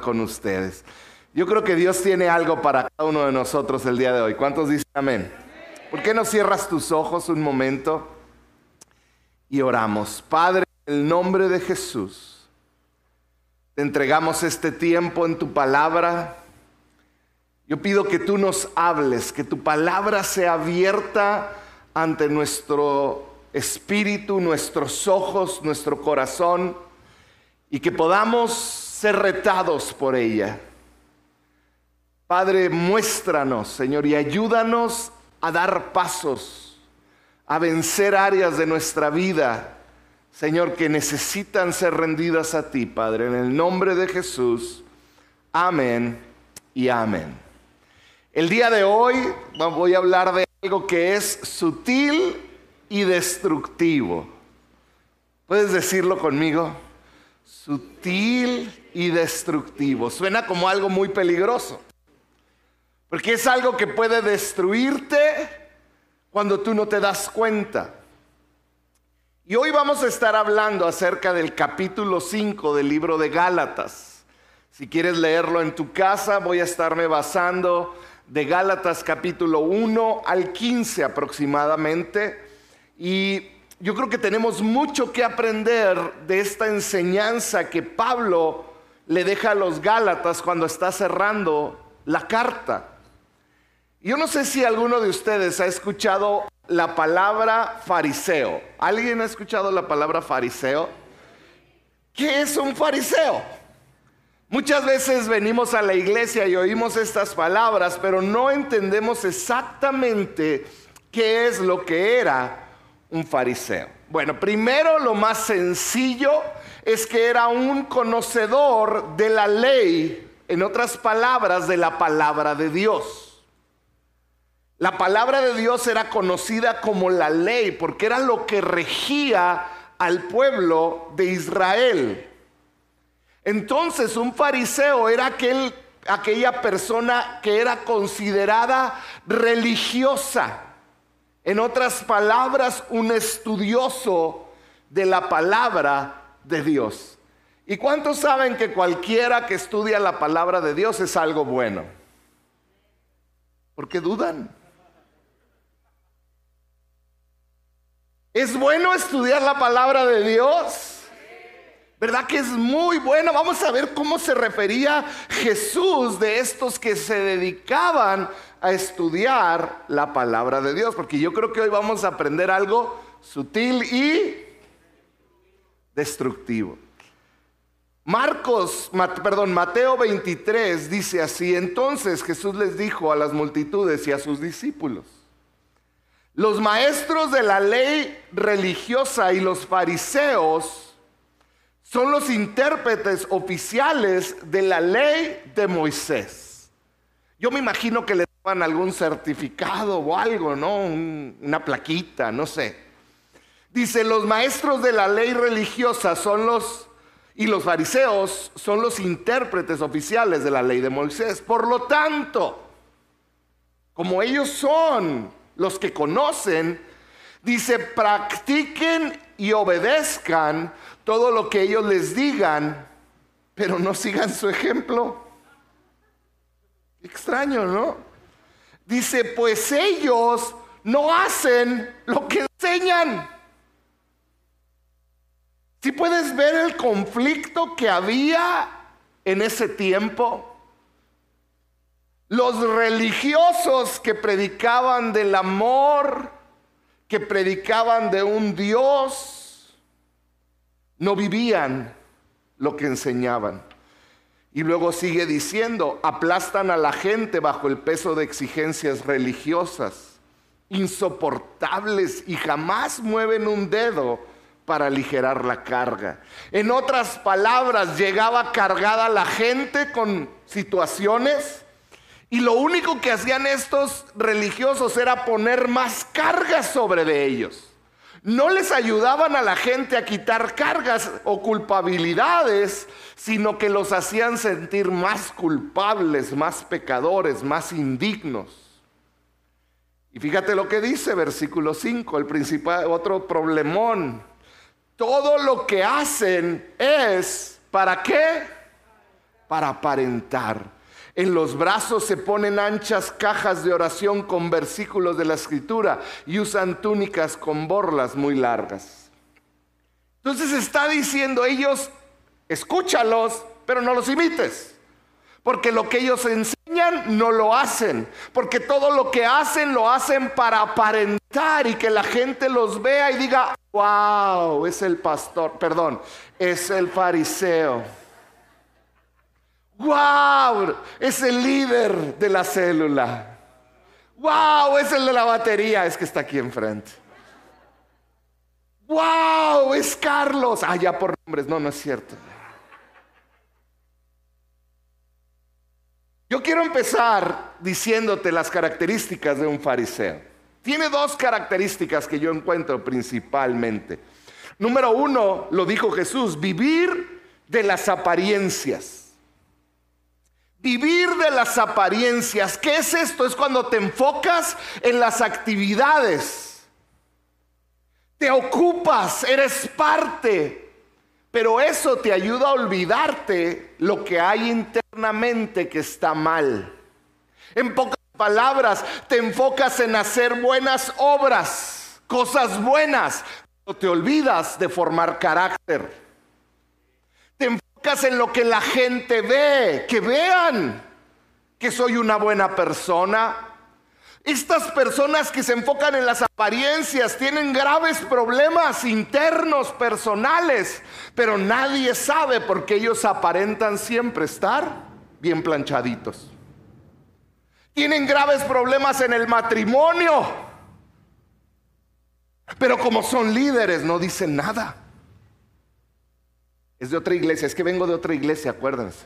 con ustedes. Yo creo que Dios tiene algo para cada uno de nosotros el día de hoy. ¿Cuántos dicen amén? ¿Por qué no cierras tus ojos un momento y oramos? Padre, en el nombre de Jesús, te entregamos este tiempo en tu palabra. Yo pido que tú nos hables, que tu palabra sea abierta ante nuestro espíritu, nuestros ojos, nuestro corazón, y que podamos ser retados por ella. Padre, muéstranos, Señor, y ayúdanos a dar pasos, a vencer áreas de nuestra vida, Señor, que necesitan ser rendidas a ti, Padre, en el nombre de Jesús. Amén y amén. El día de hoy voy a hablar de algo que es sutil y destructivo. ¿Puedes decirlo conmigo? Sutil y destructivo. Suena como algo muy peligroso. Porque es algo que puede destruirte cuando tú no te das cuenta. Y hoy vamos a estar hablando acerca del capítulo 5 del libro de Gálatas. Si quieres leerlo en tu casa, voy a estarme basando de Gálatas capítulo 1 al 15 aproximadamente. Y yo creo que tenemos mucho que aprender de esta enseñanza que Pablo le deja a los Gálatas cuando está cerrando la carta. Yo no sé si alguno de ustedes ha escuchado la palabra fariseo. ¿Alguien ha escuchado la palabra fariseo? ¿Qué es un fariseo? Muchas veces venimos a la iglesia y oímos estas palabras, pero no entendemos exactamente qué es lo que era un fariseo. Bueno, primero lo más sencillo es que era un conocedor de la ley, en otras palabras, de la palabra de Dios. La palabra de Dios era conocida como la ley porque era lo que regía al pueblo de Israel. Entonces un fariseo era aquel, aquella persona que era considerada religiosa. En otras palabras, un estudioso de la palabra de Dios. ¿Y cuántos saben que cualquiera que estudia la palabra de Dios es algo bueno? ¿Por qué dudan? ¿Es bueno estudiar la palabra de Dios? ¿Verdad que es muy bueno? Vamos a ver cómo se refería Jesús de estos que se dedicaban a estudiar la palabra de Dios, porque yo creo que hoy vamos a aprender algo sutil y destructivo. Marcos, perdón, Mateo 23 dice así, entonces Jesús les dijo a las multitudes y a sus discípulos, los maestros de la ley religiosa y los fariseos son los intérpretes oficiales de la ley de Moisés. Yo me imagino que le daban algún certificado o algo, ¿no? una plaquita, no sé. Dice, los maestros de la ley religiosa son los, y los fariseos son los intérpretes oficiales de la ley de Moisés. Por lo tanto, como ellos son los que conocen, dice, practiquen y obedezcan todo lo que ellos les digan, pero no sigan su ejemplo. Extraño, ¿no? Dice, pues ellos no hacen lo que enseñan. Si puedes ver el conflicto que había en ese tiempo, los religiosos que predicaban del amor, que predicaban de un Dios, no vivían lo que enseñaban. Y luego sigue diciendo, aplastan a la gente bajo el peso de exigencias religiosas, insoportables y jamás mueven un dedo para aligerar la carga. En otras palabras, llegaba cargada la gente con situaciones y lo único que hacían estos religiosos era poner más cargas sobre de ellos. No les ayudaban a la gente a quitar cargas o culpabilidades, sino que los hacían sentir más culpables, más pecadores, más indignos. Y fíjate lo que dice versículo 5, el principal otro problemón. Todo lo que hacen es ¿para qué? para aparentar. En los brazos se ponen anchas cajas de oración con versículos de la escritura y usan túnicas con borlas muy largas. Entonces está diciendo ellos, escúchalos, pero no los imites. Porque lo que ellos enseñan no lo hacen. Porque todo lo que hacen lo hacen para aparentar y que la gente los vea y diga, wow, es el pastor, perdón, es el fariseo. Wow, es el líder de la célula. Wow, es el de la batería, es que está aquí enfrente. Wow, es Carlos. Ah, ya por nombres, no, no es cierto. Yo quiero empezar diciéndote las características de un fariseo. Tiene dos características que yo encuentro principalmente. Número uno, lo dijo Jesús, vivir de las apariencias. Vivir de las apariencias. ¿Qué es esto? Es cuando te enfocas en las actividades. Te ocupas, eres parte pero eso te ayuda a olvidarte lo que hay internamente que está mal. En pocas palabras, te enfocas en hacer buenas obras, cosas buenas, pero te olvidas de formar carácter. En lo que la gente ve, que vean que soy una buena persona, estas personas que se enfocan en las apariencias tienen graves problemas internos, personales, pero nadie sabe porque ellos aparentan siempre estar bien planchaditos. Tienen graves problemas en el matrimonio, pero como son líderes no dicen nada. Es de otra iglesia, es que vengo de otra iglesia, acuérdense.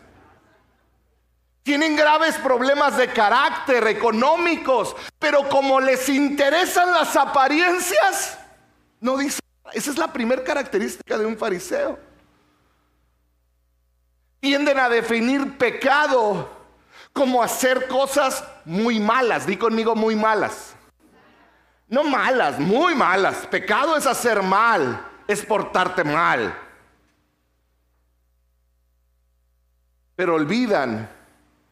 Tienen graves problemas de carácter, económicos, pero como les interesan las apariencias, no dicen. Esa es la primera característica de un fariseo. Tienden a definir pecado como hacer cosas muy malas. Di conmigo muy malas. No malas, muy malas. Pecado es hacer mal, es portarte mal. Pero olvidan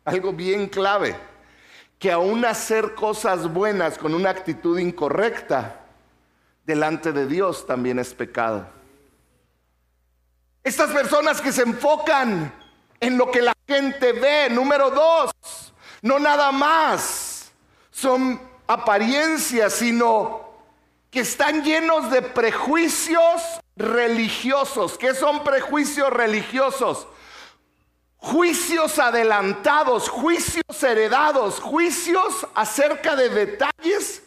algo bien clave, que aún hacer cosas buenas con una actitud incorrecta delante de Dios también es pecado. Estas personas que se enfocan en lo que la gente ve, número dos, no nada más son apariencias, sino que están llenos de prejuicios religiosos. ¿Qué son prejuicios religiosos? Juicios adelantados, juicios heredados, juicios acerca de detalles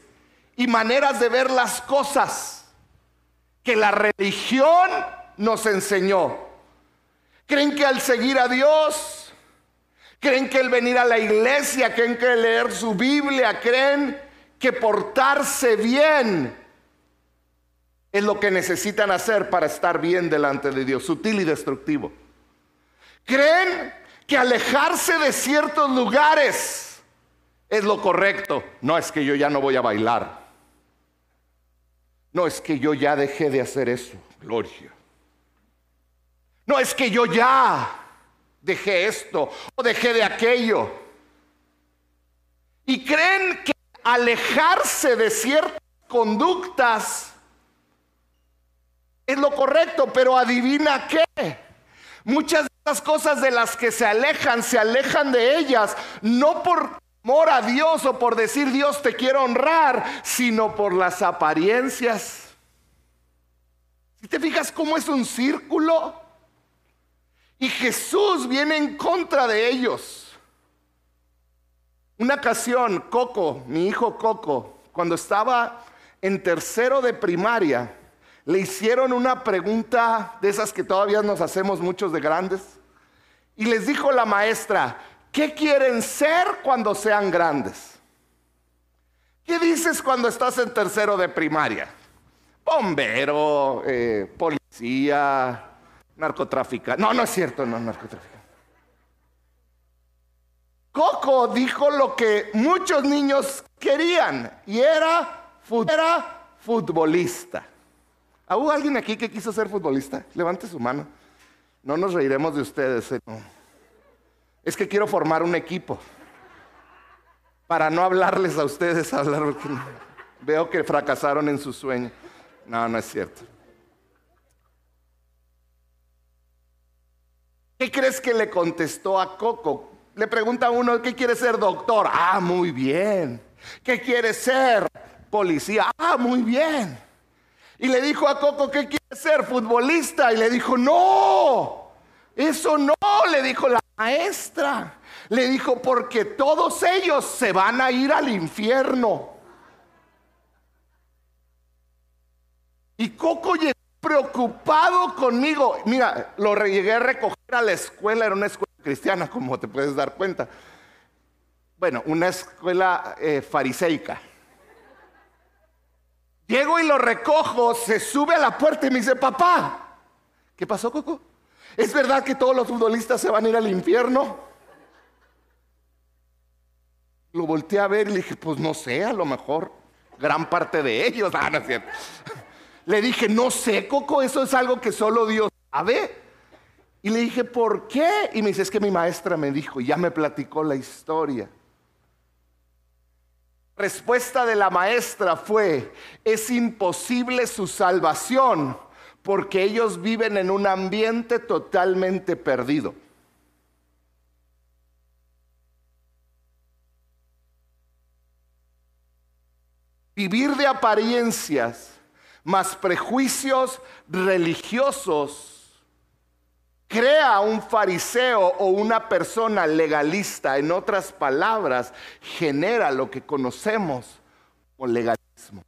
y maneras de ver las cosas que la religión nos enseñó. Creen que al seguir a Dios, creen que el venir a la iglesia, creen que leer su Biblia, creen que portarse bien es lo que necesitan hacer para estar bien delante de Dios, sutil y destructivo. Creen que alejarse de ciertos lugares es lo correcto. No es que yo ya no voy a bailar. No es que yo ya dejé de hacer eso. Gloria. No es que yo ya dejé esto o dejé de aquello. Y creen que alejarse de ciertas conductas es lo correcto, pero adivina qué. Muchas de las cosas de las que se alejan, se alejan de ellas, no por amor a Dios o por decir Dios te quiero honrar, sino por las apariencias. Si te fijas cómo es un círculo, y Jesús viene en contra de ellos. Una ocasión, Coco, mi hijo Coco, cuando estaba en tercero de primaria, le hicieron una pregunta de esas que todavía nos hacemos muchos de grandes. Y les dijo la maestra, ¿qué quieren ser cuando sean grandes? ¿Qué dices cuando estás en tercero de primaria? Bombero, eh, policía, narcotraficante. No, no es cierto, no narcotraficante. Coco dijo lo que muchos niños querían y era, era futbolista. ¿Hubo alguien aquí que quiso ser futbolista? Levante su mano. No nos reiremos de ustedes. Eh, Es que quiero formar un equipo. Para no hablarles a ustedes, hablar veo que fracasaron en su sueño. No, no es cierto. ¿Qué crees que le contestó a Coco? Le pregunta a uno, ¿qué quiere ser doctor? Ah, muy bien. ¿Qué quiere ser policía? Ah, muy bien. Y le dijo a Coco, ¿qué quiere ser futbolista? Y le dijo, no, eso no, le dijo la maestra. Le dijo, porque todos ellos se van a ir al infierno. Y Coco llegó preocupado conmigo. Mira, lo llegué a recoger a la escuela, era una escuela cristiana, como te puedes dar cuenta. Bueno, una escuela eh, fariseica. Llego y lo recojo, se sube a la puerta y me dice, papá, ¿qué pasó, Coco? ¿Es verdad que todos los futbolistas se van a ir al infierno? Lo volteé a ver y le dije, pues no sé, a lo mejor gran parte de ellos. Ah, no es cierto. Le dije, no sé, Coco, eso es algo que solo Dios sabe. Y le dije, ¿por qué? Y me dice, es que mi maestra me dijo, ya me platicó la historia. Respuesta de la maestra fue, es imposible su salvación porque ellos viven en un ambiente totalmente perdido. Vivir de apariencias más prejuicios religiosos crea un fariseo o una persona legalista, en otras palabras, genera lo que conocemos como legalismo.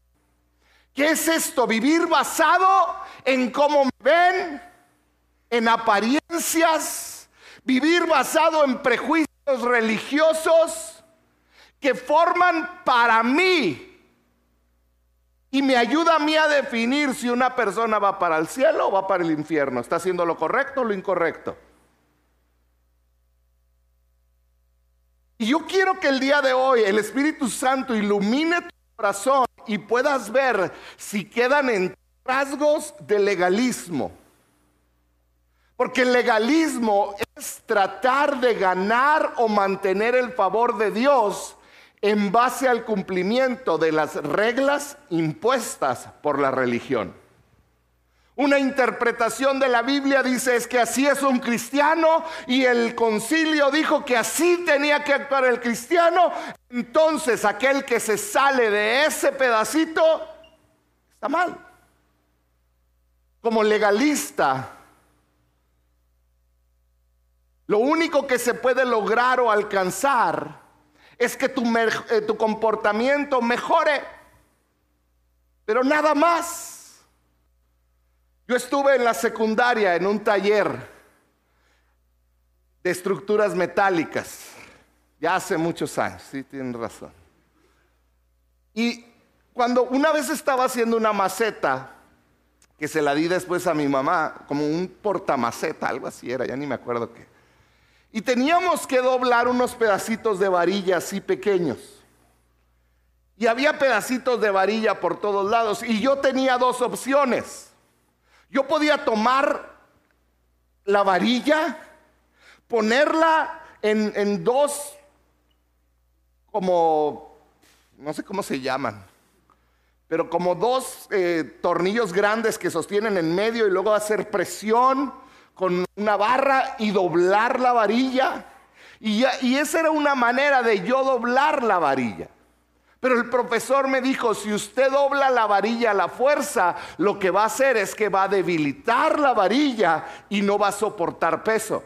¿Qué es esto? Vivir basado en cómo me ven, en apariencias, vivir basado en prejuicios religiosos que forman para mí y me ayuda a mí a definir si una persona va para el cielo o va para el infierno. ¿Está haciendo lo correcto o lo incorrecto? Y yo quiero que el día de hoy el Espíritu Santo ilumine tu corazón y puedas ver si quedan en rasgos de legalismo. Porque el legalismo es tratar de ganar o mantener el favor de Dios en base al cumplimiento de las reglas impuestas por la religión. Una interpretación de la Biblia dice es que así es un cristiano y el concilio dijo que así tenía que actuar el cristiano. Entonces aquel que se sale de ese pedacito está mal. Como legalista, lo único que se puede lograr o alcanzar es que tu, eh, tu comportamiento mejore, pero nada más. Yo estuve en la secundaria en un taller de estructuras metálicas, ya hace muchos años, sí, tienen razón. Y cuando una vez estaba haciendo una maceta, que se la di después a mi mamá, como un portamaceta, algo así era, ya ni me acuerdo qué. Y teníamos que doblar unos pedacitos de varilla así pequeños. Y había pedacitos de varilla por todos lados. Y yo tenía dos opciones. Yo podía tomar la varilla, ponerla en, dos, como, no sé cómo se llaman, pero como dos eh, tornillos grandes que sostienen en medio y luego hacer presión con una barra y doblar la varilla. Y, y esa era una manera de yo doblar la varilla. Pero el profesor me dijo, si usted dobla la varilla a la fuerza, lo que va a hacer es que va a debilitar la varilla y no va a soportar peso.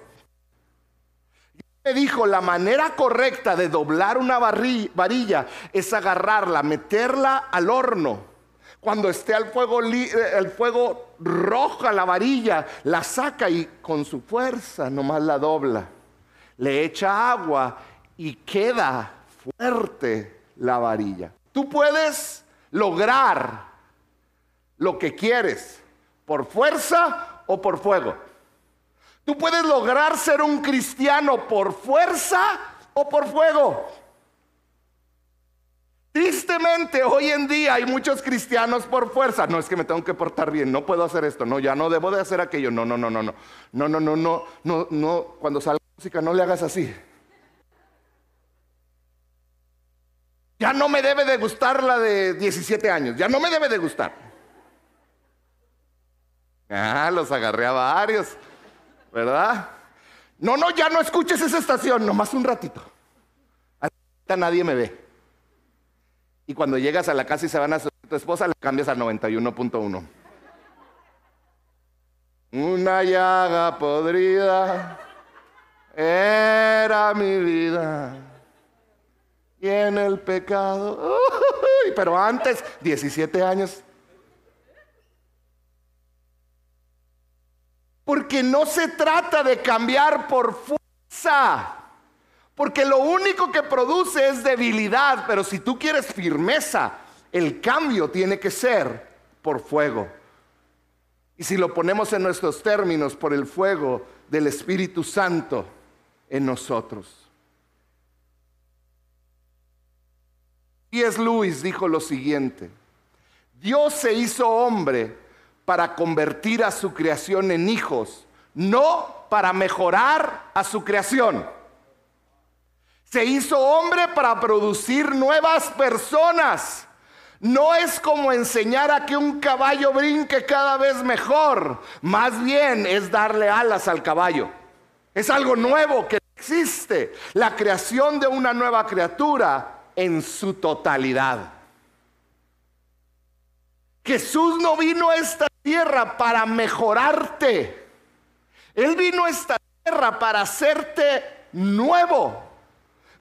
Me dijo, la manera correcta de doblar una varilla es agarrarla, meterla al horno cuando esté al fuego, eh, el fuego roja la varilla, la saca y con su fuerza nomás la dobla. Le echa agua y queda fuerte la varilla. Tú puedes lograr lo que quieres por fuerza o por fuego. Tú puedes lograr ser un cristiano por fuerza o por fuego. Tristemente, hoy en día hay muchos cristianos por fuerza. No es que me tengo que portar bien, no puedo hacer esto, no, ya no debo de hacer aquello. No, no, no, no, no. No, no, no, no, no, no. Cuando salgamos música, no le hagas así. Ya no me debe de gustar la de 17 años, ya no me debe de gustar. Ah, los agarré a varios, ¿verdad? No, no, ya no escuches esa estación, nomás un ratito. Ahorita nadie me ve. Y cuando llegas a la casa y se van a tu esposa, le cambias al 91.1. Una llaga podrida era mi vida y en el pecado. pero antes, 17 años. Porque no se trata de cambiar por fuerza. Porque lo único que produce es debilidad. Pero si tú quieres firmeza, el cambio tiene que ser por fuego. Y si lo ponemos en nuestros términos, por el fuego del Espíritu Santo en nosotros. Y es Luis dijo lo siguiente, Dios se hizo hombre para convertir a su creación en hijos, no para mejorar a su creación. Se hizo hombre para producir nuevas personas. No es como enseñar a que un caballo brinque cada vez mejor, más bien es darle alas al caballo. Es algo nuevo que existe, la creación de una nueva criatura en su totalidad. Jesús no vino a esta tierra para mejorarte. Él vino a esta tierra para hacerte nuevo.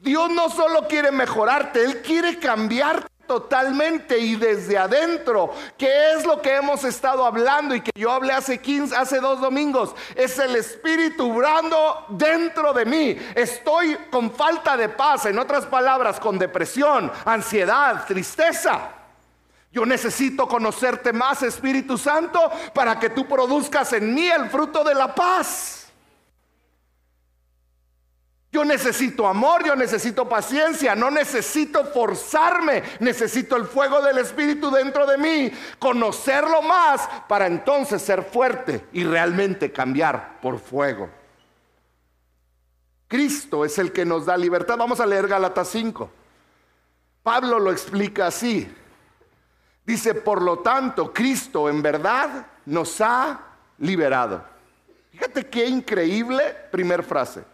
Dios no solo quiere mejorarte, Él quiere cambiarte totalmente y desde adentro, que es lo que hemos estado hablando y que yo hablé hace 15, hace dos domingos, es el espíritu brando dentro de mí. Estoy con falta de paz, en otras palabras, con depresión, ansiedad, tristeza. Yo necesito conocerte más, Espíritu Santo, para que tú produzcas en mí el fruto de la paz. Yo necesito amor, yo necesito paciencia, no necesito forzarme, necesito el fuego del Espíritu dentro de mí, conocerlo más para entonces ser fuerte y realmente cambiar por fuego. Cristo es el que nos da libertad. Vamos a leer Gálatas 5. Pablo lo explica así. Dice, por lo tanto, Cristo en verdad nos ha liberado. Fíjate qué increíble primer frase.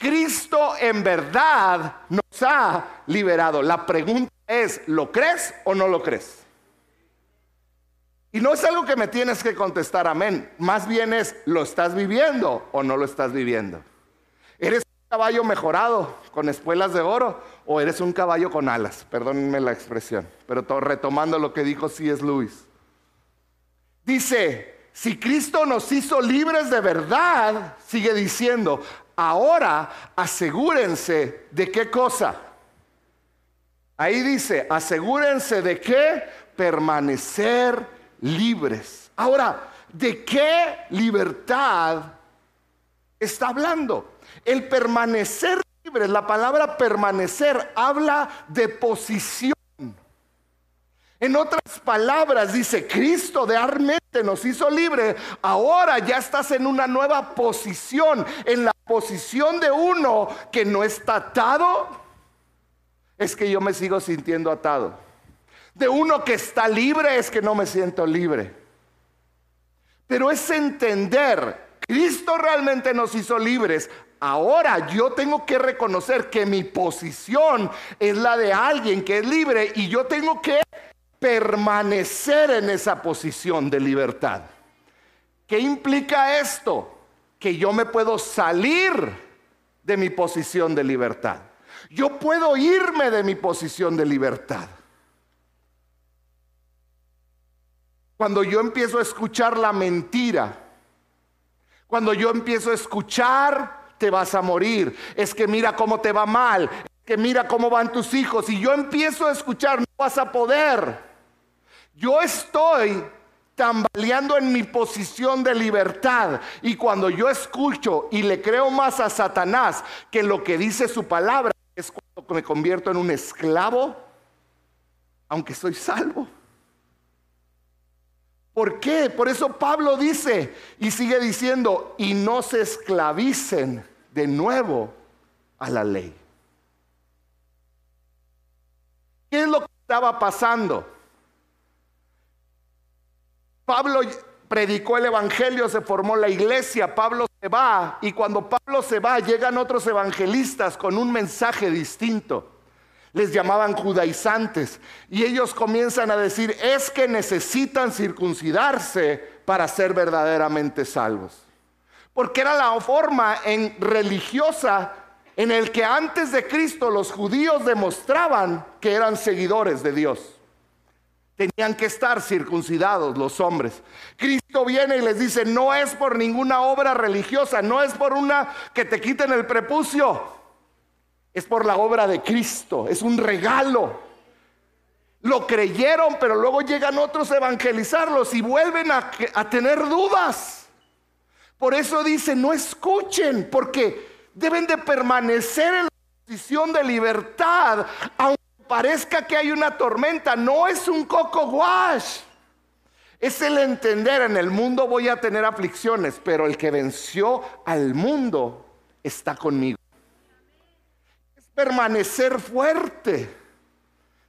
Cristo en verdad nos ha liberado. La pregunta es, ¿lo crees o no lo crees? Y no es algo que me tienes que contestar amén. Más bien es, ¿lo estás viviendo o no lo estás viviendo? ¿Eres un caballo mejorado con espuelas de oro o eres un caballo con alas? Perdónenme la expresión, pero retomando lo que dijo C.S. Lewis. Dice, si Cristo nos hizo libres de verdad, sigue diciendo, Ahora asegúrense de qué cosa. Ahí dice, asegúrense de qué permanecer libres. Ahora, ¿de qué libertad está hablando? El permanecer libre, la palabra permanecer habla de posición. En otras palabras, dice, Cristo de Armete nos hizo libre. Ahora ya estás en una nueva posición, en la posición de uno que no está atado. Es que yo me sigo sintiendo atado. De uno que está libre es que no me siento libre. Pero es entender, Cristo realmente nos hizo libres. Ahora yo tengo que reconocer que mi posición es la de alguien que es libre y yo tengo que permanecer en esa posición de libertad. ¿Qué implica esto? Que yo me puedo salir de mi posición de libertad. Yo puedo irme de mi posición de libertad. Cuando yo empiezo a escuchar la mentira, cuando yo empiezo a escuchar, te vas a morir, es que mira cómo te va mal, es que mira cómo van tus hijos, y yo empiezo a escuchar, no vas a poder. Yo estoy tambaleando en mi posición de libertad. Y cuando yo escucho y le creo más a Satanás que lo que dice su palabra, es cuando me convierto en un esclavo, aunque soy salvo. ¿Por qué? Por eso Pablo dice y sigue diciendo, y no se esclavicen de nuevo a la ley. ¿Qué es lo que estaba pasando? Pablo predicó el Evangelio, se formó la iglesia, Pablo se va y cuando Pablo se va llegan otros evangelistas con un mensaje distinto. Les llamaban judaizantes y ellos comienzan a decir, es que necesitan circuncidarse para ser verdaderamente salvos. Porque era la forma en religiosa en el que antes de Cristo los judíos demostraban que eran seguidores de Dios. Tenían que estar circuncidados los hombres. Cristo viene y les dice, no es por ninguna obra religiosa, no es por una que te quiten el prepucio, es por la obra de Cristo, es un regalo. Lo creyeron, pero luego llegan otros a evangelizarlos y vuelven a, tener dudas. Por eso dice, no escuchen, porque deben de permanecer en la posición de libertad, aunque parezca que hay una tormenta, no es un coco wash. Es el entender, en el mundo voy a tener aflicciones, pero el que venció al mundo está conmigo. Es permanecer fuerte.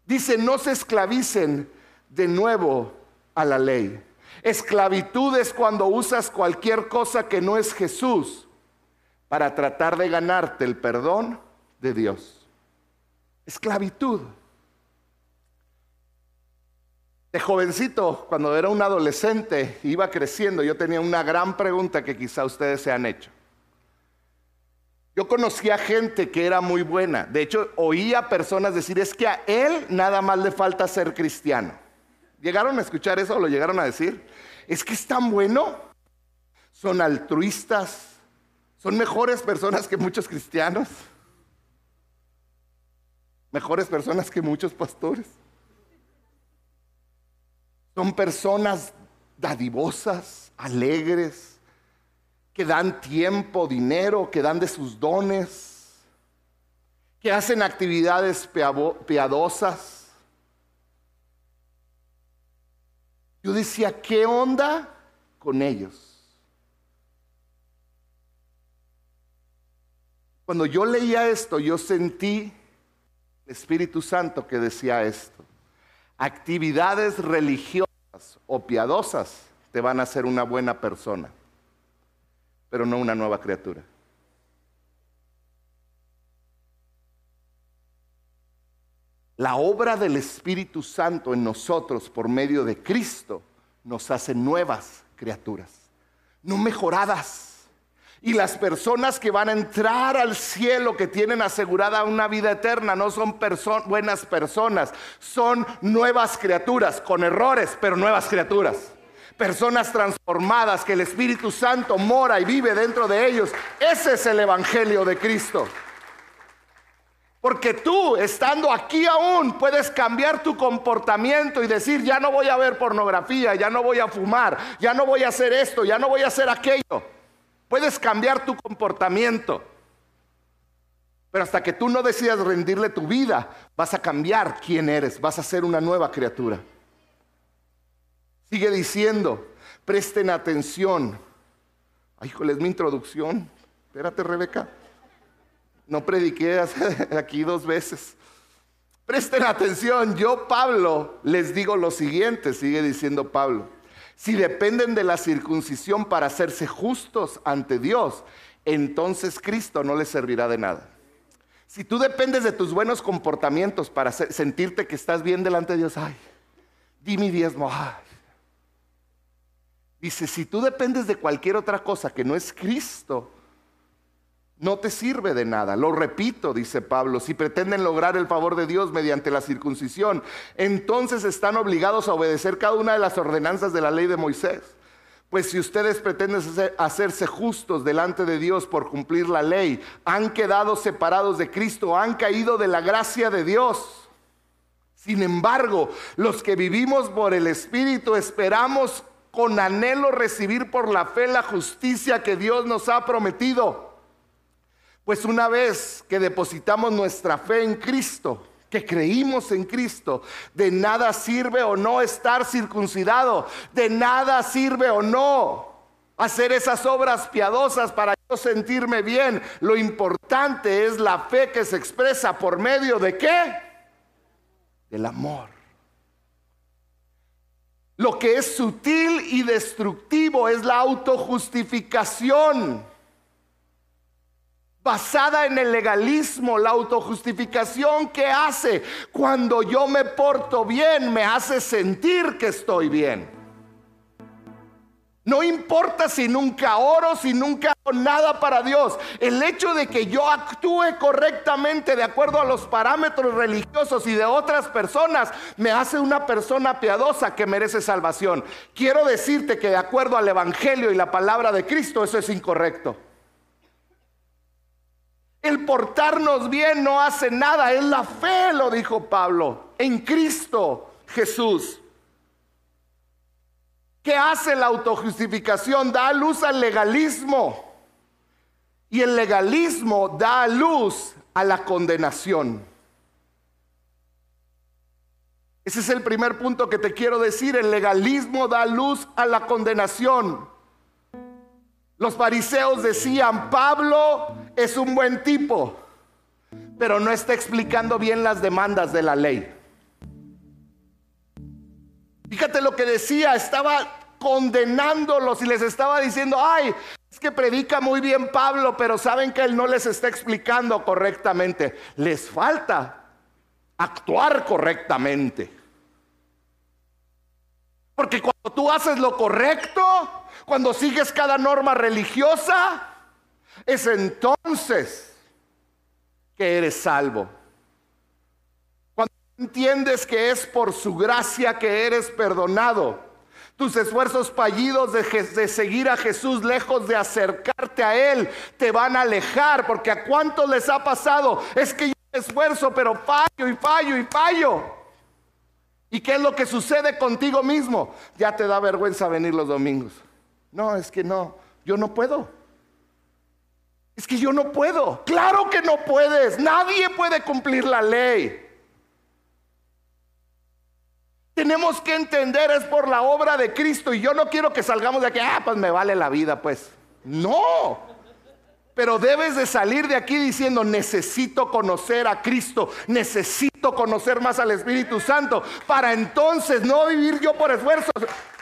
Dice, no se esclavicen de nuevo a la ley. Esclavitud es cuando usas cualquier cosa que no es Jesús para tratar de ganarte el perdón de Dios esclavitud. De jovencito, cuando era un adolescente, iba creciendo, yo tenía una gran pregunta que quizá ustedes se han hecho. Yo conocía gente que era muy buena. De hecho, oía personas decir, es que a él nada más le falta ser cristiano. ¿Llegaron a escuchar eso o lo llegaron a decir? Es que es tan bueno. Son altruistas. Son mejores personas que muchos cristianos mejores personas que muchos pastores. Son personas dadivosas, alegres, que dan tiempo, dinero, que dan de sus dones, que hacen actividades piadosas. Yo decía, ¿qué onda con ellos? Cuando yo leía esto, yo sentí Espíritu Santo que decía esto. Actividades religiosas o piadosas te van a hacer una buena persona, pero no una nueva criatura. La obra del Espíritu Santo en nosotros por medio de Cristo nos hace nuevas criaturas, no mejoradas y las personas que van a entrar al cielo, que tienen asegurada una vida eterna, no son buenas personas, son nuevas criaturas, con errores, pero nuevas criaturas. Personas transformadas, que el Espíritu Santo mora y vive dentro de ellos. Ese es el Evangelio de Cristo. Porque tú, estando aquí aún, puedes cambiar tu comportamiento y decir, ya no voy a ver pornografía, ya no voy a fumar, ya no voy a hacer esto, ya no voy a hacer aquello. Puedes cambiar tu comportamiento. Pero hasta que tú no decidas rendirle tu vida, vas a cambiar quién eres, vas a ser una nueva criatura. Sigue diciendo, presten atención. Ay, híjole, es mi introducción. Espérate, Rebeca. No prediqué aquí dos veces. Presten atención, yo Pablo les digo lo siguiente, sigue diciendo Pablo. Si dependen de la circuncisión para hacerse justos ante Dios, entonces Cristo no les servirá de nada. Si tú dependes de tus buenos comportamientos para sentirte que estás bien delante de Dios, ay, di mi diezmo, ay. Dice, si tú dependes de cualquier otra cosa que no es Cristo, no te sirve de nada. Lo repito, dice Pablo, si pretenden lograr el favor de Dios mediante la circuncisión, entonces están obligados a obedecer cada una de las ordenanzas de la ley de Moisés. Pues si ustedes pretenden hacerse justos delante de Dios por cumplir la ley, han quedado separados de Cristo, han caído de la gracia de Dios. Sin embargo, los que vivimos por el Espíritu esperamos con anhelo recibir por la fe la justicia que Dios nos ha prometido. Pues una vez que depositamos nuestra fe en Cristo, que creímos en Cristo, de nada sirve o no estar circuncidado, de nada sirve o no hacer esas obras piadosas para yo sentirme bien. Lo importante es la fe que se expresa por medio de qué? Del amor. Lo que es sutil y destructivo es la autojustificación basada en el legalismo, la autojustificación que hace cuando yo me porto bien, me hace sentir que estoy bien. No importa si nunca oro, si nunca hago nada para Dios. El hecho de que yo actúe correctamente de acuerdo a los parámetros religiosos y de otras personas me hace una persona piadosa que merece salvación. Quiero decirte que de acuerdo al Evangelio y la palabra de Cristo eso es incorrecto. El portarnos bien no hace nada, es la fe, lo dijo Pablo, en Cristo Jesús. ¿Qué hace la autojustificación? Da luz al legalismo. Y el legalismo da luz a la condenación. Ese es el primer punto que te quiero decir. El legalismo da luz a la condenación. Los fariseos decían, Pablo es un buen tipo, pero no está explicando bien las demandas de la ley. Fíjate lo que decía, estaba condenándolos y les estaba diciendo, ay, es que predica muy bien Pablo, pero saben que él no les está explicando correctamente. Les falta actuar correctamente. Porque cuando tú haces lo correcto, cuando sigues cada norma religiosa, es entonces que eres salvo entiendes que es por su gracia que eres perdonado. Tus esfuerzos fallidos de, seguir a Jesús lejos de acercarte a Él te van a alejar porque a cuántos les ha pasado es que yo esfuerzo pero fallo y fallo y fallo. ¿Y qué es lo que sucede contigo mismo? Ya te da vergüenza venir los domingos. No, es que no, yo no puedo. Es que yo no puedo. Claro que no puedes. Nadie puede cumplir la ley. Tenemos que entender es por la obra de Cristo y yo no quiero que salgamos de aquí, ah, pues me vale la vida, pues. No. Pero debes de salir de aquí diciendo, necesito conocer a Cristo, necesito conocer más al Espíritu Santo, para entonces no vivir yo por esfuerzos,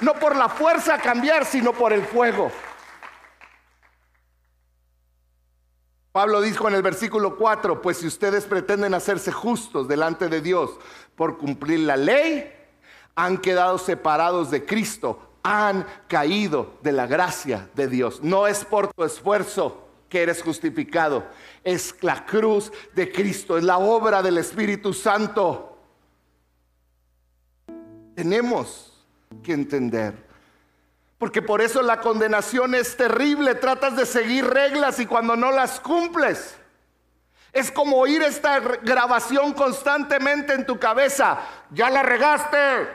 no por la fuerza a cambiar, sino por el fuego. Pablo dijo en el versículo 4, pues si ustedes pretenden hacerse justos delante de Dios por cumplir la ley, han quedado separados de Cristo, han caído de la gracia de Dios. No es por tu esfuerzo que eres justificado, es la cruz de Cristo, es la obra del Espíritu Santo. Tenemos que entender. Porque por eso la condenación es terrible. Tratas de seguir reglas y cuando no las cumples, es como oír esta grabación constantemente en tu cabeza. Ya la regaste.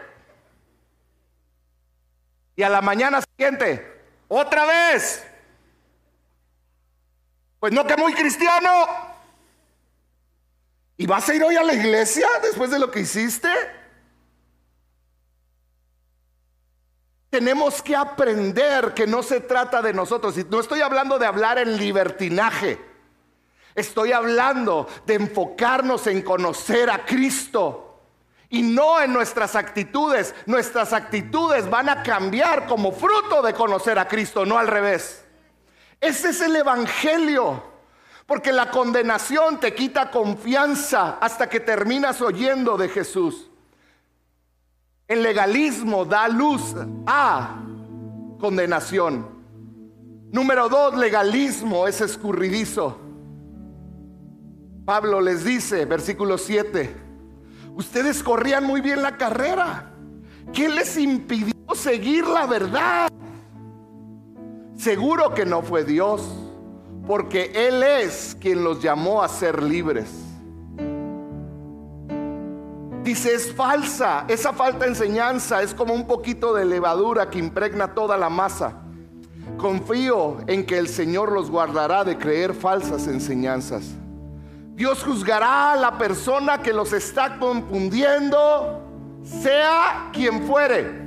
Y a la mañana siguiente, otra vez. Pues no que muy cristiano. ¿Y vas a ir hoy a la iglesia después de lo que hiciste? Tenemos que aprender que no se trata de nosotros. Y no estoy hablando de hablar en libertinaje. Estoy hablando de enfocarnos en conocer a Cristo y no en nuestras actitudes. Nuestras actitudes van a cambiar como fruto de conocer a Cristo, no al revés. Ese es el Evangelio. Porque la condenación te quita confianza hasta que terminas oyendo de Jesús. El legalismo da luz a condenación. Número dos, legalismo es escurridizo. Pablo les dice, versículo 7, Ustedes corrían muy bien la carrera. ¿Qué les impidió seguir la verdad? Seguro que no fue Dios, porque Él es quien los llamó a ser libres. Dice, es falsa. Esa falta enseñanza es como un poquito de levadura que impregna toda la masa. Confío en que el Señor los guardará de creer falsas enseñanzas. Dios juzgará a la persona que los está confundiendo, sea quien fuere.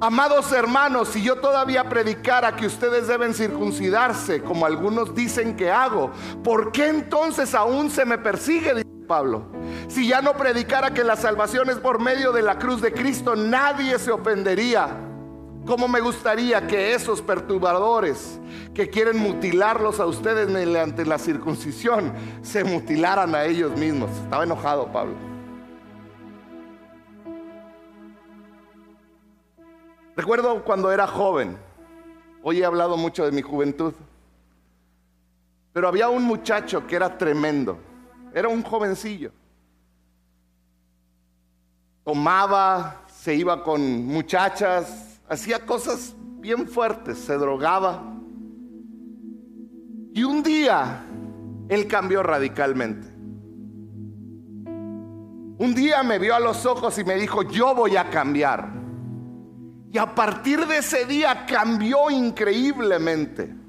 Amados hermanos, si yo todavía predicara que ustedes deben circuncidarse, como algunos dicen que hago, ¿por qué entonces aún se me persigue? Pablo. Si ya no predicara que la salvación es por medio de la cruz de Cristo, nadie se ofendería. ¿Cómo me gustaría que esos perturbadores que quieren mutilarlos a ustedes mediante la circuncisión se mutilaran a ellos mismos? Estaba enojado Pablo. Recuerdo cuando era joven, hoy he hablado mucho de mi juventud, pero había un muchacho que era tremendo, era un jovencillo. Tomaba, se iba con muchachas, hacía cosas bien fuertes, se drogaba. Y un día él cambió radicalmente. Un día me vio a los ojos y me dijo, yo voy a cambiar. Y a partir de ese día cambió increíblemente.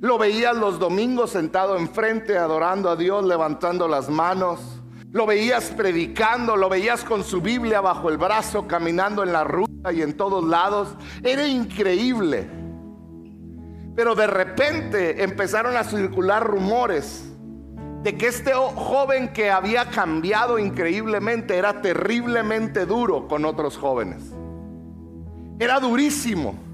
Lo veías los domingos sentado enfrente, adorando a Dios, levantando las manos. Lo veías predicando, lo veías con su Biblia bajo el brazo, caminando en la ruta y en todos lados. Era increíble. Pero de repente empezaron a circular rumores de que este joven que había cambiado increíblemente era terriblemente duro con otros jóvenes. Era durísimo.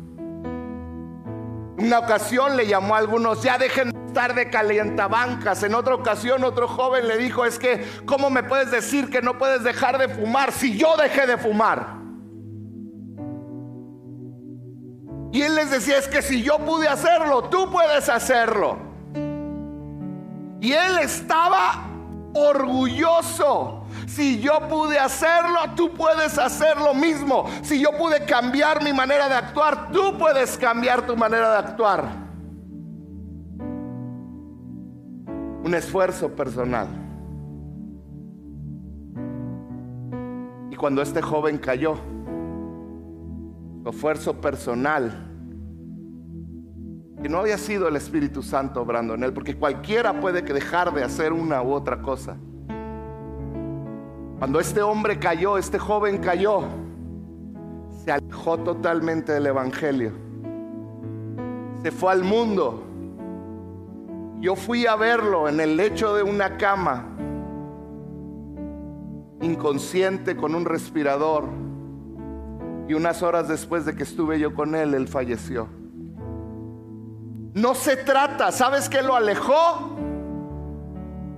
Una ocasión le llamó a algunos, ya dejen de estar de calientabancas. En otra ocasión otro joven le dijo, es que, ¿cómo me puedes decir que no puedes dejar de fumar si yo dejé de fumar? Y él les decía, es que si yo pude hacerlo, tú puedes hacerlo. Y él estaba orgulloso si yo pude hacerlo, tú puedes hacer lo mismo. Si yo pude cambiar mi manera de actuar, tú puedes cambiar tu manera de actuar. Un esfuerzo personal. Y cuando este joven cayó, su esfuerzo personal, que no había sido el Espíritu Santo obrando en él, porque cualquiera puede dejar de hacer una u otra cosa. Cuando este hombre cayó, este joven cayó, se alejó totalmente del Evangelio. Se fue al mundo. Yo fui a verlo en el lecho de una cama, inconsciente con un respirador. Y unas horas después de que estuve yo con él, él falleció. No se trata, ¿sabes qué lo alejó?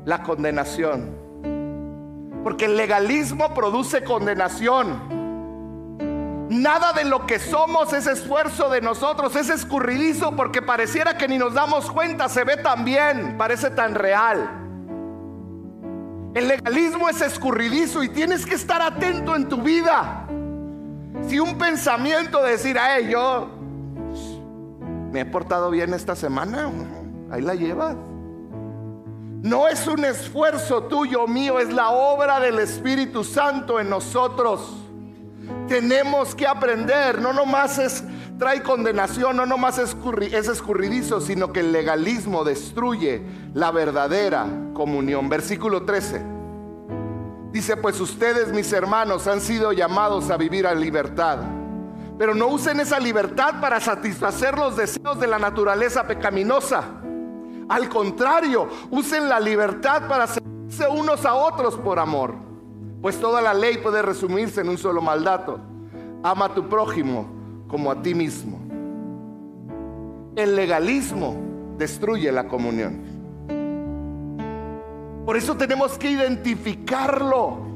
La condenación. Porque el legalismo produce condenación. Nada de lo que somos es esfuerzo de nosotros, es escurridizo porque pareciera que ni nos damos cuenta, se ve tan bien, parece tan real. El legalismo es escurridizo y tienes que estar atento en tu vida. Si un pensamiento de decir, ay, yo me he portado bien esta semana, ahí la llevas. No es un esfuerzo tuyo mío, es la obra del Espíritu Santo en nosotros. Tenemos que aprender, no nomás es trae condenación, no nomás es, es escurridizo, sino que el legalismo destruye la verdadera comunión. Versículo 13. Dice, pues ustedes, mis hermanos, han sido llamados a vivir a libertad. Pero no usen esa libertad para satisfacer los deseos de la naturaleza pecaminosa al contrario, usen la libertad para servirse unos a otros por amor. Pues toda la ley puede resumirse en un solo mandato. Ama a tu prójimo como a ti mismo. El legalismo destruye la comunión. Por eso tenemos que identificarlo.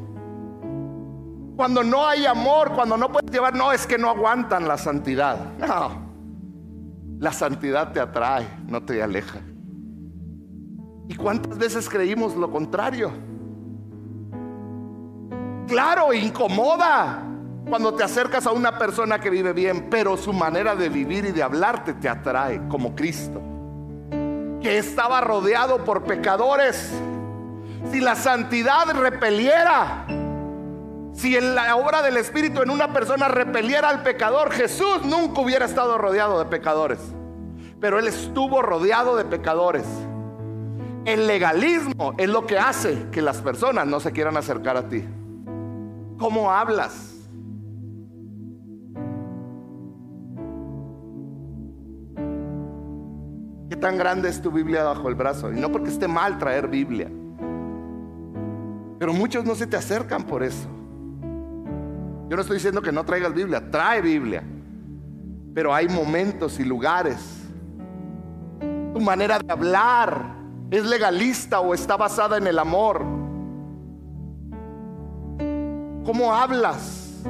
Cuando no hay amor, cuando no puedes llevar, no es que no aguantan la santidad. No. La santidad te atrae, no te aleja. ¿Y cuántas veces creímos lo contrario? Claro, incomoda cuando te acercas a una persona que vive bien, pero su manera de vivir y de hablarte te atrae como Cristo, que estaba rodeado por pecadores. Si la santidad repeliera, si en la obra del Espíritu en una persona repeliera al pecador, Jesús nunca hubiera estado rodeado de pecadores, pero él estuvo rodeado de pecadores. El legalismo es lo que hace que las personas no se quieran acercar a ti. ¿Cómo hablas? ¿Qué tan grande es tu Biblia bajo el brazo? Y no porque esté mal traer Biblia. Pero muchos no se te acercan por eso. Yo no estoy diciendo que no traigas Biblia, trae Biblia. Pero hay momentos y lugares. Tu manera de hablar es legalista o está basada en el amor. ¿Cómo hablas?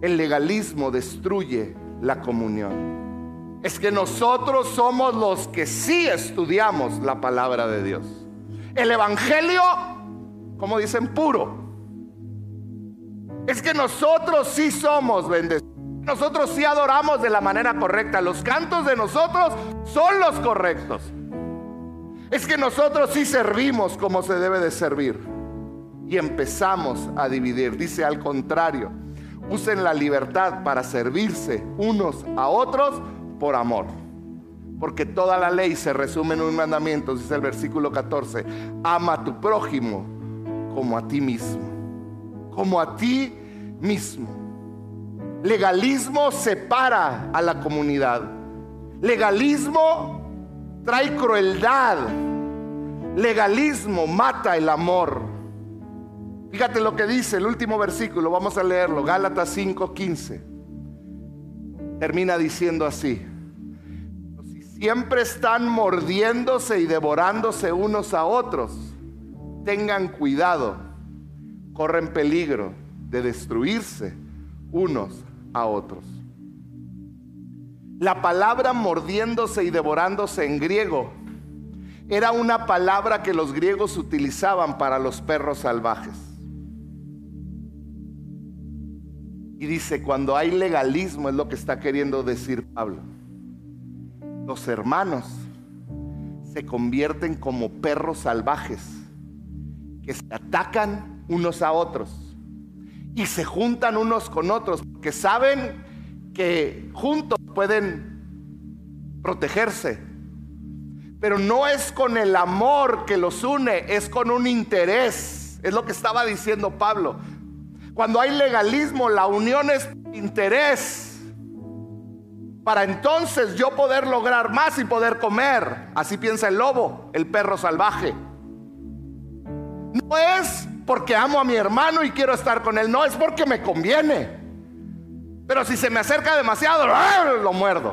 El legalismo destruye la comunión. Es que nosotros somos los que sí estudiamos la palabra de Dios. El Evangelio, como dicen, puro. Es que nosotros sí somos bendecidos. Nosotros sí adoramos de la manera correcta. Los cantos de nosotros son los correctos. Es que nosotros sí servimos como se debe de servir. Y empezamos a dividir. Dice al contrario, usen la libertad para servirse unos a otros por amor. Porque toda la ley se resume en un mandamiento, dice el versículo 14. Ama a tu prójimo como a ti mismo. Como a ti mismo. Legalismo separa a la comunidad. Legalismo trae crueldad. Legalismo mata el amor. Fíjate lo que dice el último versículo, vamos a leerlo, Gálatas 5:15. Termina diciendo así. Si siempre están mordiéndose y devorándose unos a otros, tengan cuidado, corren peligro de destruirse unos a otros. La palabra mordiéndose y devorándose en griego era una palabra que los griegos utilizaban para los perros salvajes. Y dice, cuando hay legalismo es lo que está queriendo decir Pablo. Los hermanos se convierten como perros salvajes que se atacan unos a otros y se juntan unos con otros porque saben que juntos pueden protegerse. Pero no es con el amor que los une, es con un interés. Es lo que estaba diciendo Pablo. Cuando hay legalismo, la unión es interés. Para entonces yo poder lograr más y poder comer. Así piensa el lobo, el perro salvaje. No es porque amo a mi hermano y quiero estar con él. No, es porque me conviene. Pero si se me acerca demasiado, lo muerdo.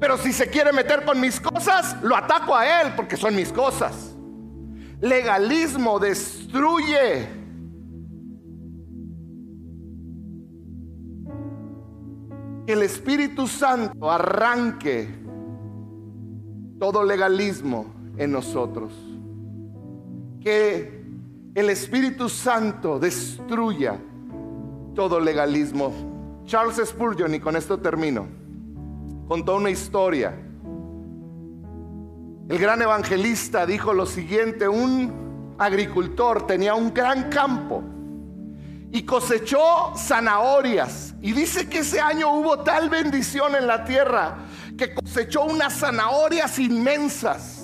Pero si se quiere meter con mis cosas, lo ataco a él porque son mis cosas. Legalismo destruye. Que el Espíritu Santo arranque todo legalismo en nosotros que el Espíritu Santo destruya todo legalismo. Charles Spurgeon, y con esto termino, contó una historia. El gran evangelista dijo lo siguiente, un agricultor tenía un gran campo y cosechó zanahorias. Y dice que ese año hubo tal bendición en la tierra que cosechó unas zanahorias inmensas.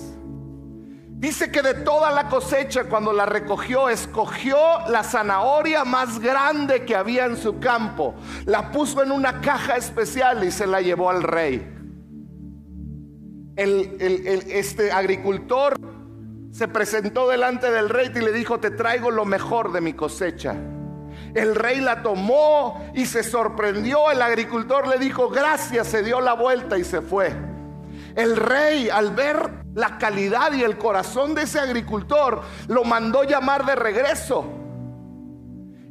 Dice que de toda la cosecha, cuando la recogió, escogió la zanahoria más grande que había en su campo, la puso en una caja especial y se la llevó al rey. este agricultor se presentó delante del rey y le dijo, te traigo lo mejor de mi cosecha. El rey la tomó y se sorprendió. El agricultor le dijo, gracias, se dio la vuelta y se fue. El rey, al ver la calidad y el corazón de ese agricultor, lo mandó llamar de regreso.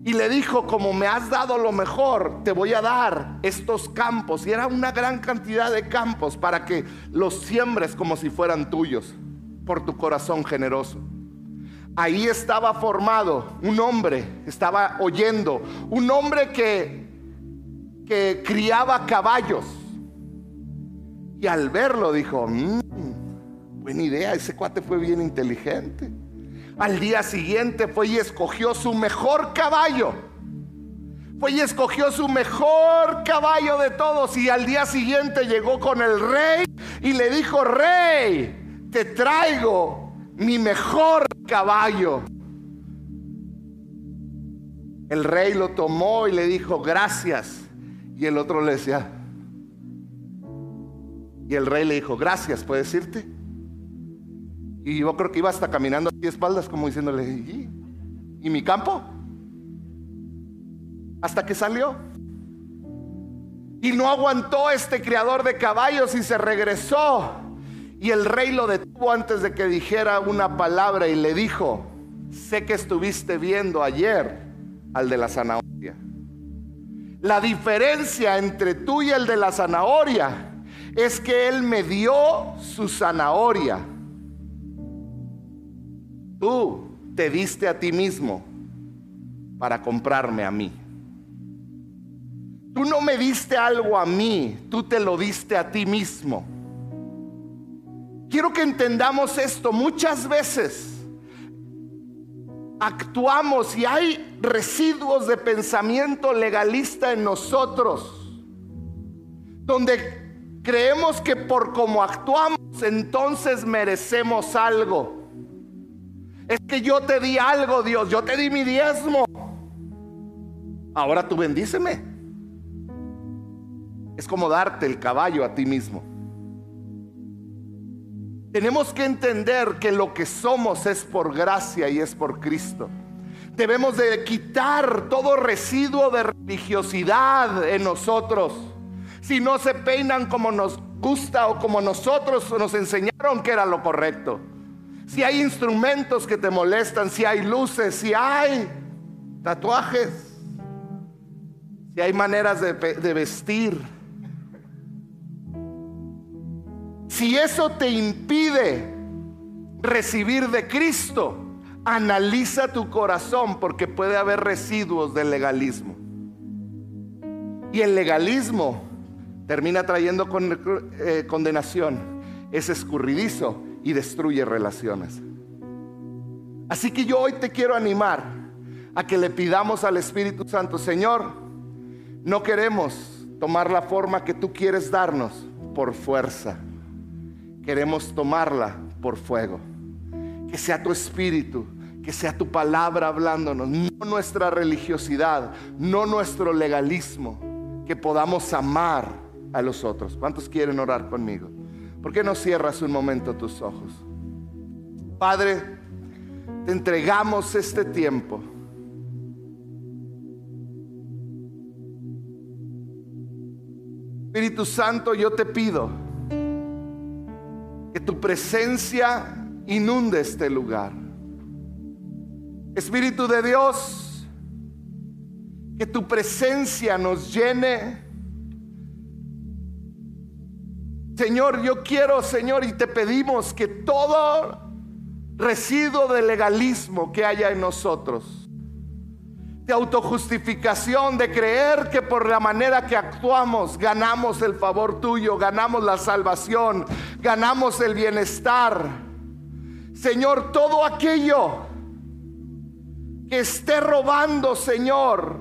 Y le dijo, como me has dado lo mejor, te voy a dar estos campos. Y era una gran cantidad de campos para que los siembres como si fueran tuyos, por tu corazón generoso. Ahí estaba formado un hombre, estaba oyendo, un hombre que, que criaba caballos y al verlo dijo, mm, buena idea, ese cuate fue bien inteligente. Al día siguiente fue y escogió su mejor caballo. Fue y escogió su mejor caballo de todos y al día siguiente llegó con el rey y le dijo, rey, te traigo mi mejor caballo. El rey lo tomó y le dijo, gracias Y el otro le decía, y el rey le dijo, gracias, ¿puedes irte? Y yo creo que iba hasta caminando a espaldas como diciéndole, ¿y, ¿y mi campo? Hasta que salió. Y no aguantó este criador de caballos y se regresó. Y el rey lo detuvo antes de que dijera una palabra y le dijo, sé que estuviste viendo ayer al de la zanahoria. La diferencia entre tú y el de la zanahoria es que Él me dio su zanahoria. Tú te diste a ti mismo para comprarme a mí. Tú no me diste algo a mí, tú te lo diste a ti mismo. Quiero que entendamos esto. Muchas veces actuamos y hay residuos de pensamiento legalista en nosotros, donde creemos que por cómo actuamos entonces merecemos algo. Es que yo te di algo, Dios, yo te di mi diezmo. Ahora tú bendíceme. Es como darte el caballo a ti mismo. Tenemos que entender que lo que somos es por gracia y es por Cristo. Debemos de quitar todo residuo de religiosidad en nosotros. Si no se peinan como nos gusta o como nosotros nos enseñaron que era lo correcto. Si hay instrumentos que te molestan, si hay luces, si hay tatuajes, si hay maneras de, vestir. Si eso te impide recibir de Cristo, analiza tu corazón porque puede haber residuos del legalismo. Y el legalismo termina trayendo eh, condenación, es escurridizo y destruye relaciones. Así que yo hoy te quiero animar a que le pidamos al Espíritu Santo, Señor, no queremos tomar la forma que tú quieres darnos por fuerza queremos tomarla por fuego. Que sea tu espíritu, que sea tu palabra hablándonos, no nuestra religiosidad, no nuestro legalismo, que podamos amar a los otros. ¿Cuántos quieren orar conmigo? ¿Por qué no cierras un momento tus ojos? Padre, te entregamos este tiempo. Espíritu Santo, yo te pido que tu presencia inunde este lugar. Espíritu de Dios, que tu presencia nos llene. Señor, yo quiero, Señor, y te pedimos que todo residuo de legalismo que haya en nosotros, de autojustificación, de creer que por la manera que actuamos ganamos el favor tuyo, ganamos la salvación, ganamos el bienestar. Señor, todo aquello que esté robando, Señor,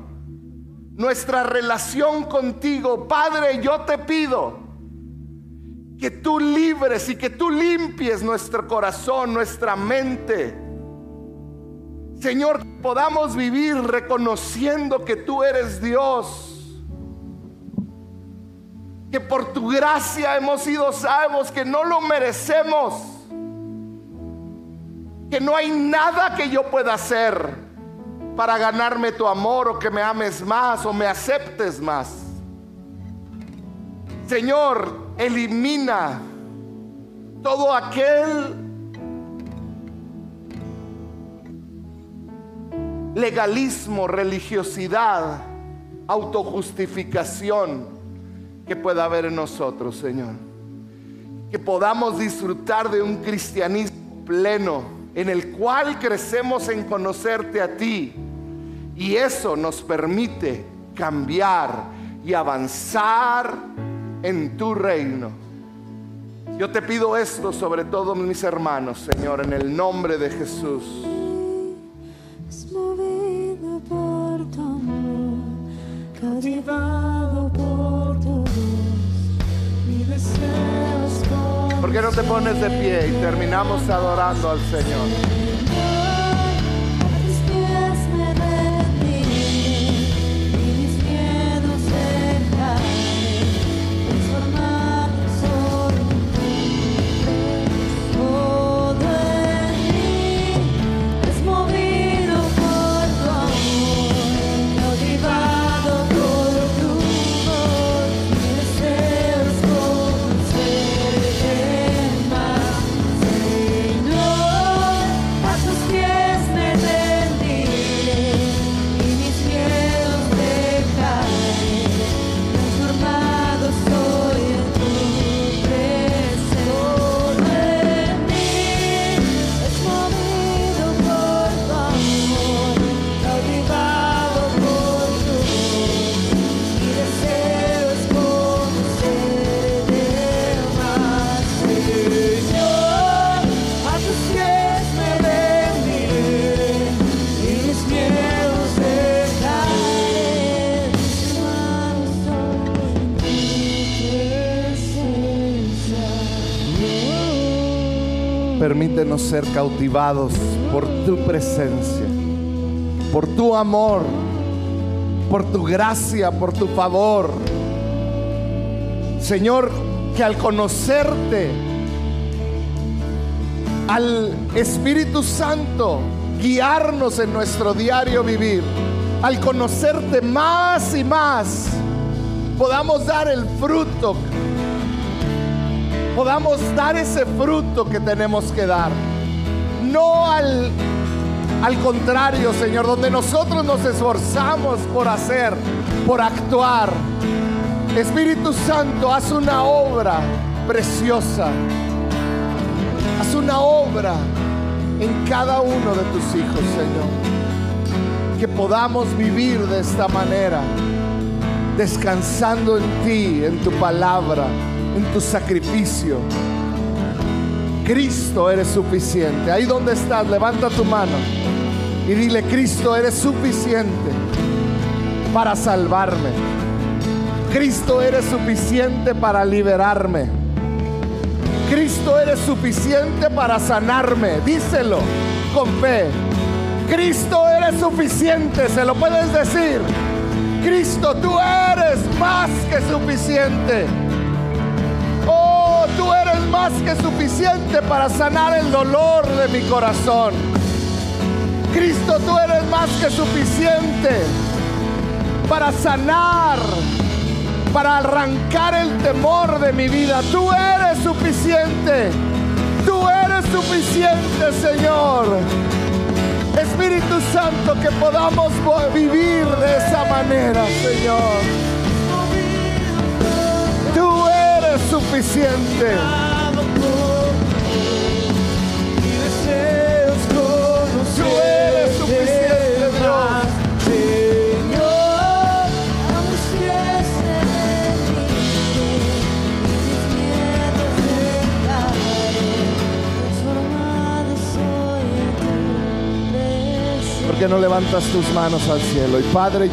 nuestra relación contigo, Padre, yo te pido que tú libres y que tú limpies nuestro corazón, nuestra mente Señor, podamos vivir reconociendo que tú eres Dios. Que por tu gracia hemos sido salvos, que no lo merecemos. Que no hay nada que yo pueda hacer para ganarme tu amor o que me ames más o me aceptes más. Señor, elimina todo aquel legalismo, religiosidad, autojustificación que pueda haber en nosotros, Señor. Que podamos disfrutar de un cristianismo pleno en el cual crecemos en conocerte a ti. Y eso nos permite cambiar y avanzar en tu reino. Yo te pido esto sobre todos mis hermanos, Señor, en el nombre de Jesús. por qué no te pones de pie y terminamos adorando al Señor? Permítenos ser cautivados por tu presencia, por tu amor, por tu gracia, por tu favor. Señor, que al conocerte, al Espíritu Santo guiarnos en nuestro diario vivir, al conocerte más y más, podamos dar el fruto podamos dar ese fruto que tenemos que dar. No al, al contrario, Señor, donde nosotros nos esforzamos por hacer, por actuar. Espíritu Santo, haz una obra preciosa. Haz una obra en cada uno de tus hijos, Señor. Que podamos vivir de esta manera, descansando en ti, en tu palabra en tu sacrificio. Cristo eres suficiente. Ahí donde estás, levanta tu mano y dile, Cristo eres suficiente para salvarme. Cristo eres suficiente para liberarme. Cristo eres suficiente para sanarme. Díselo con fe. Cristo eres suficiente. Se lo puedes decir. Cristo, tú eres más que suficiente más que suficiente para sanar el dolor de mi corazón. Cristo, tú eres más que suficiente para sanar, para arrancar el temor de mi vida. Tú eres suficiente. Tú eres suficiente, Señor. Espíritu Santo, que podamos vivir de esa manera, Señor. Tú eres suficiente, Dios. ¿Por qué no levantas tus manos al cielo? Y Padre,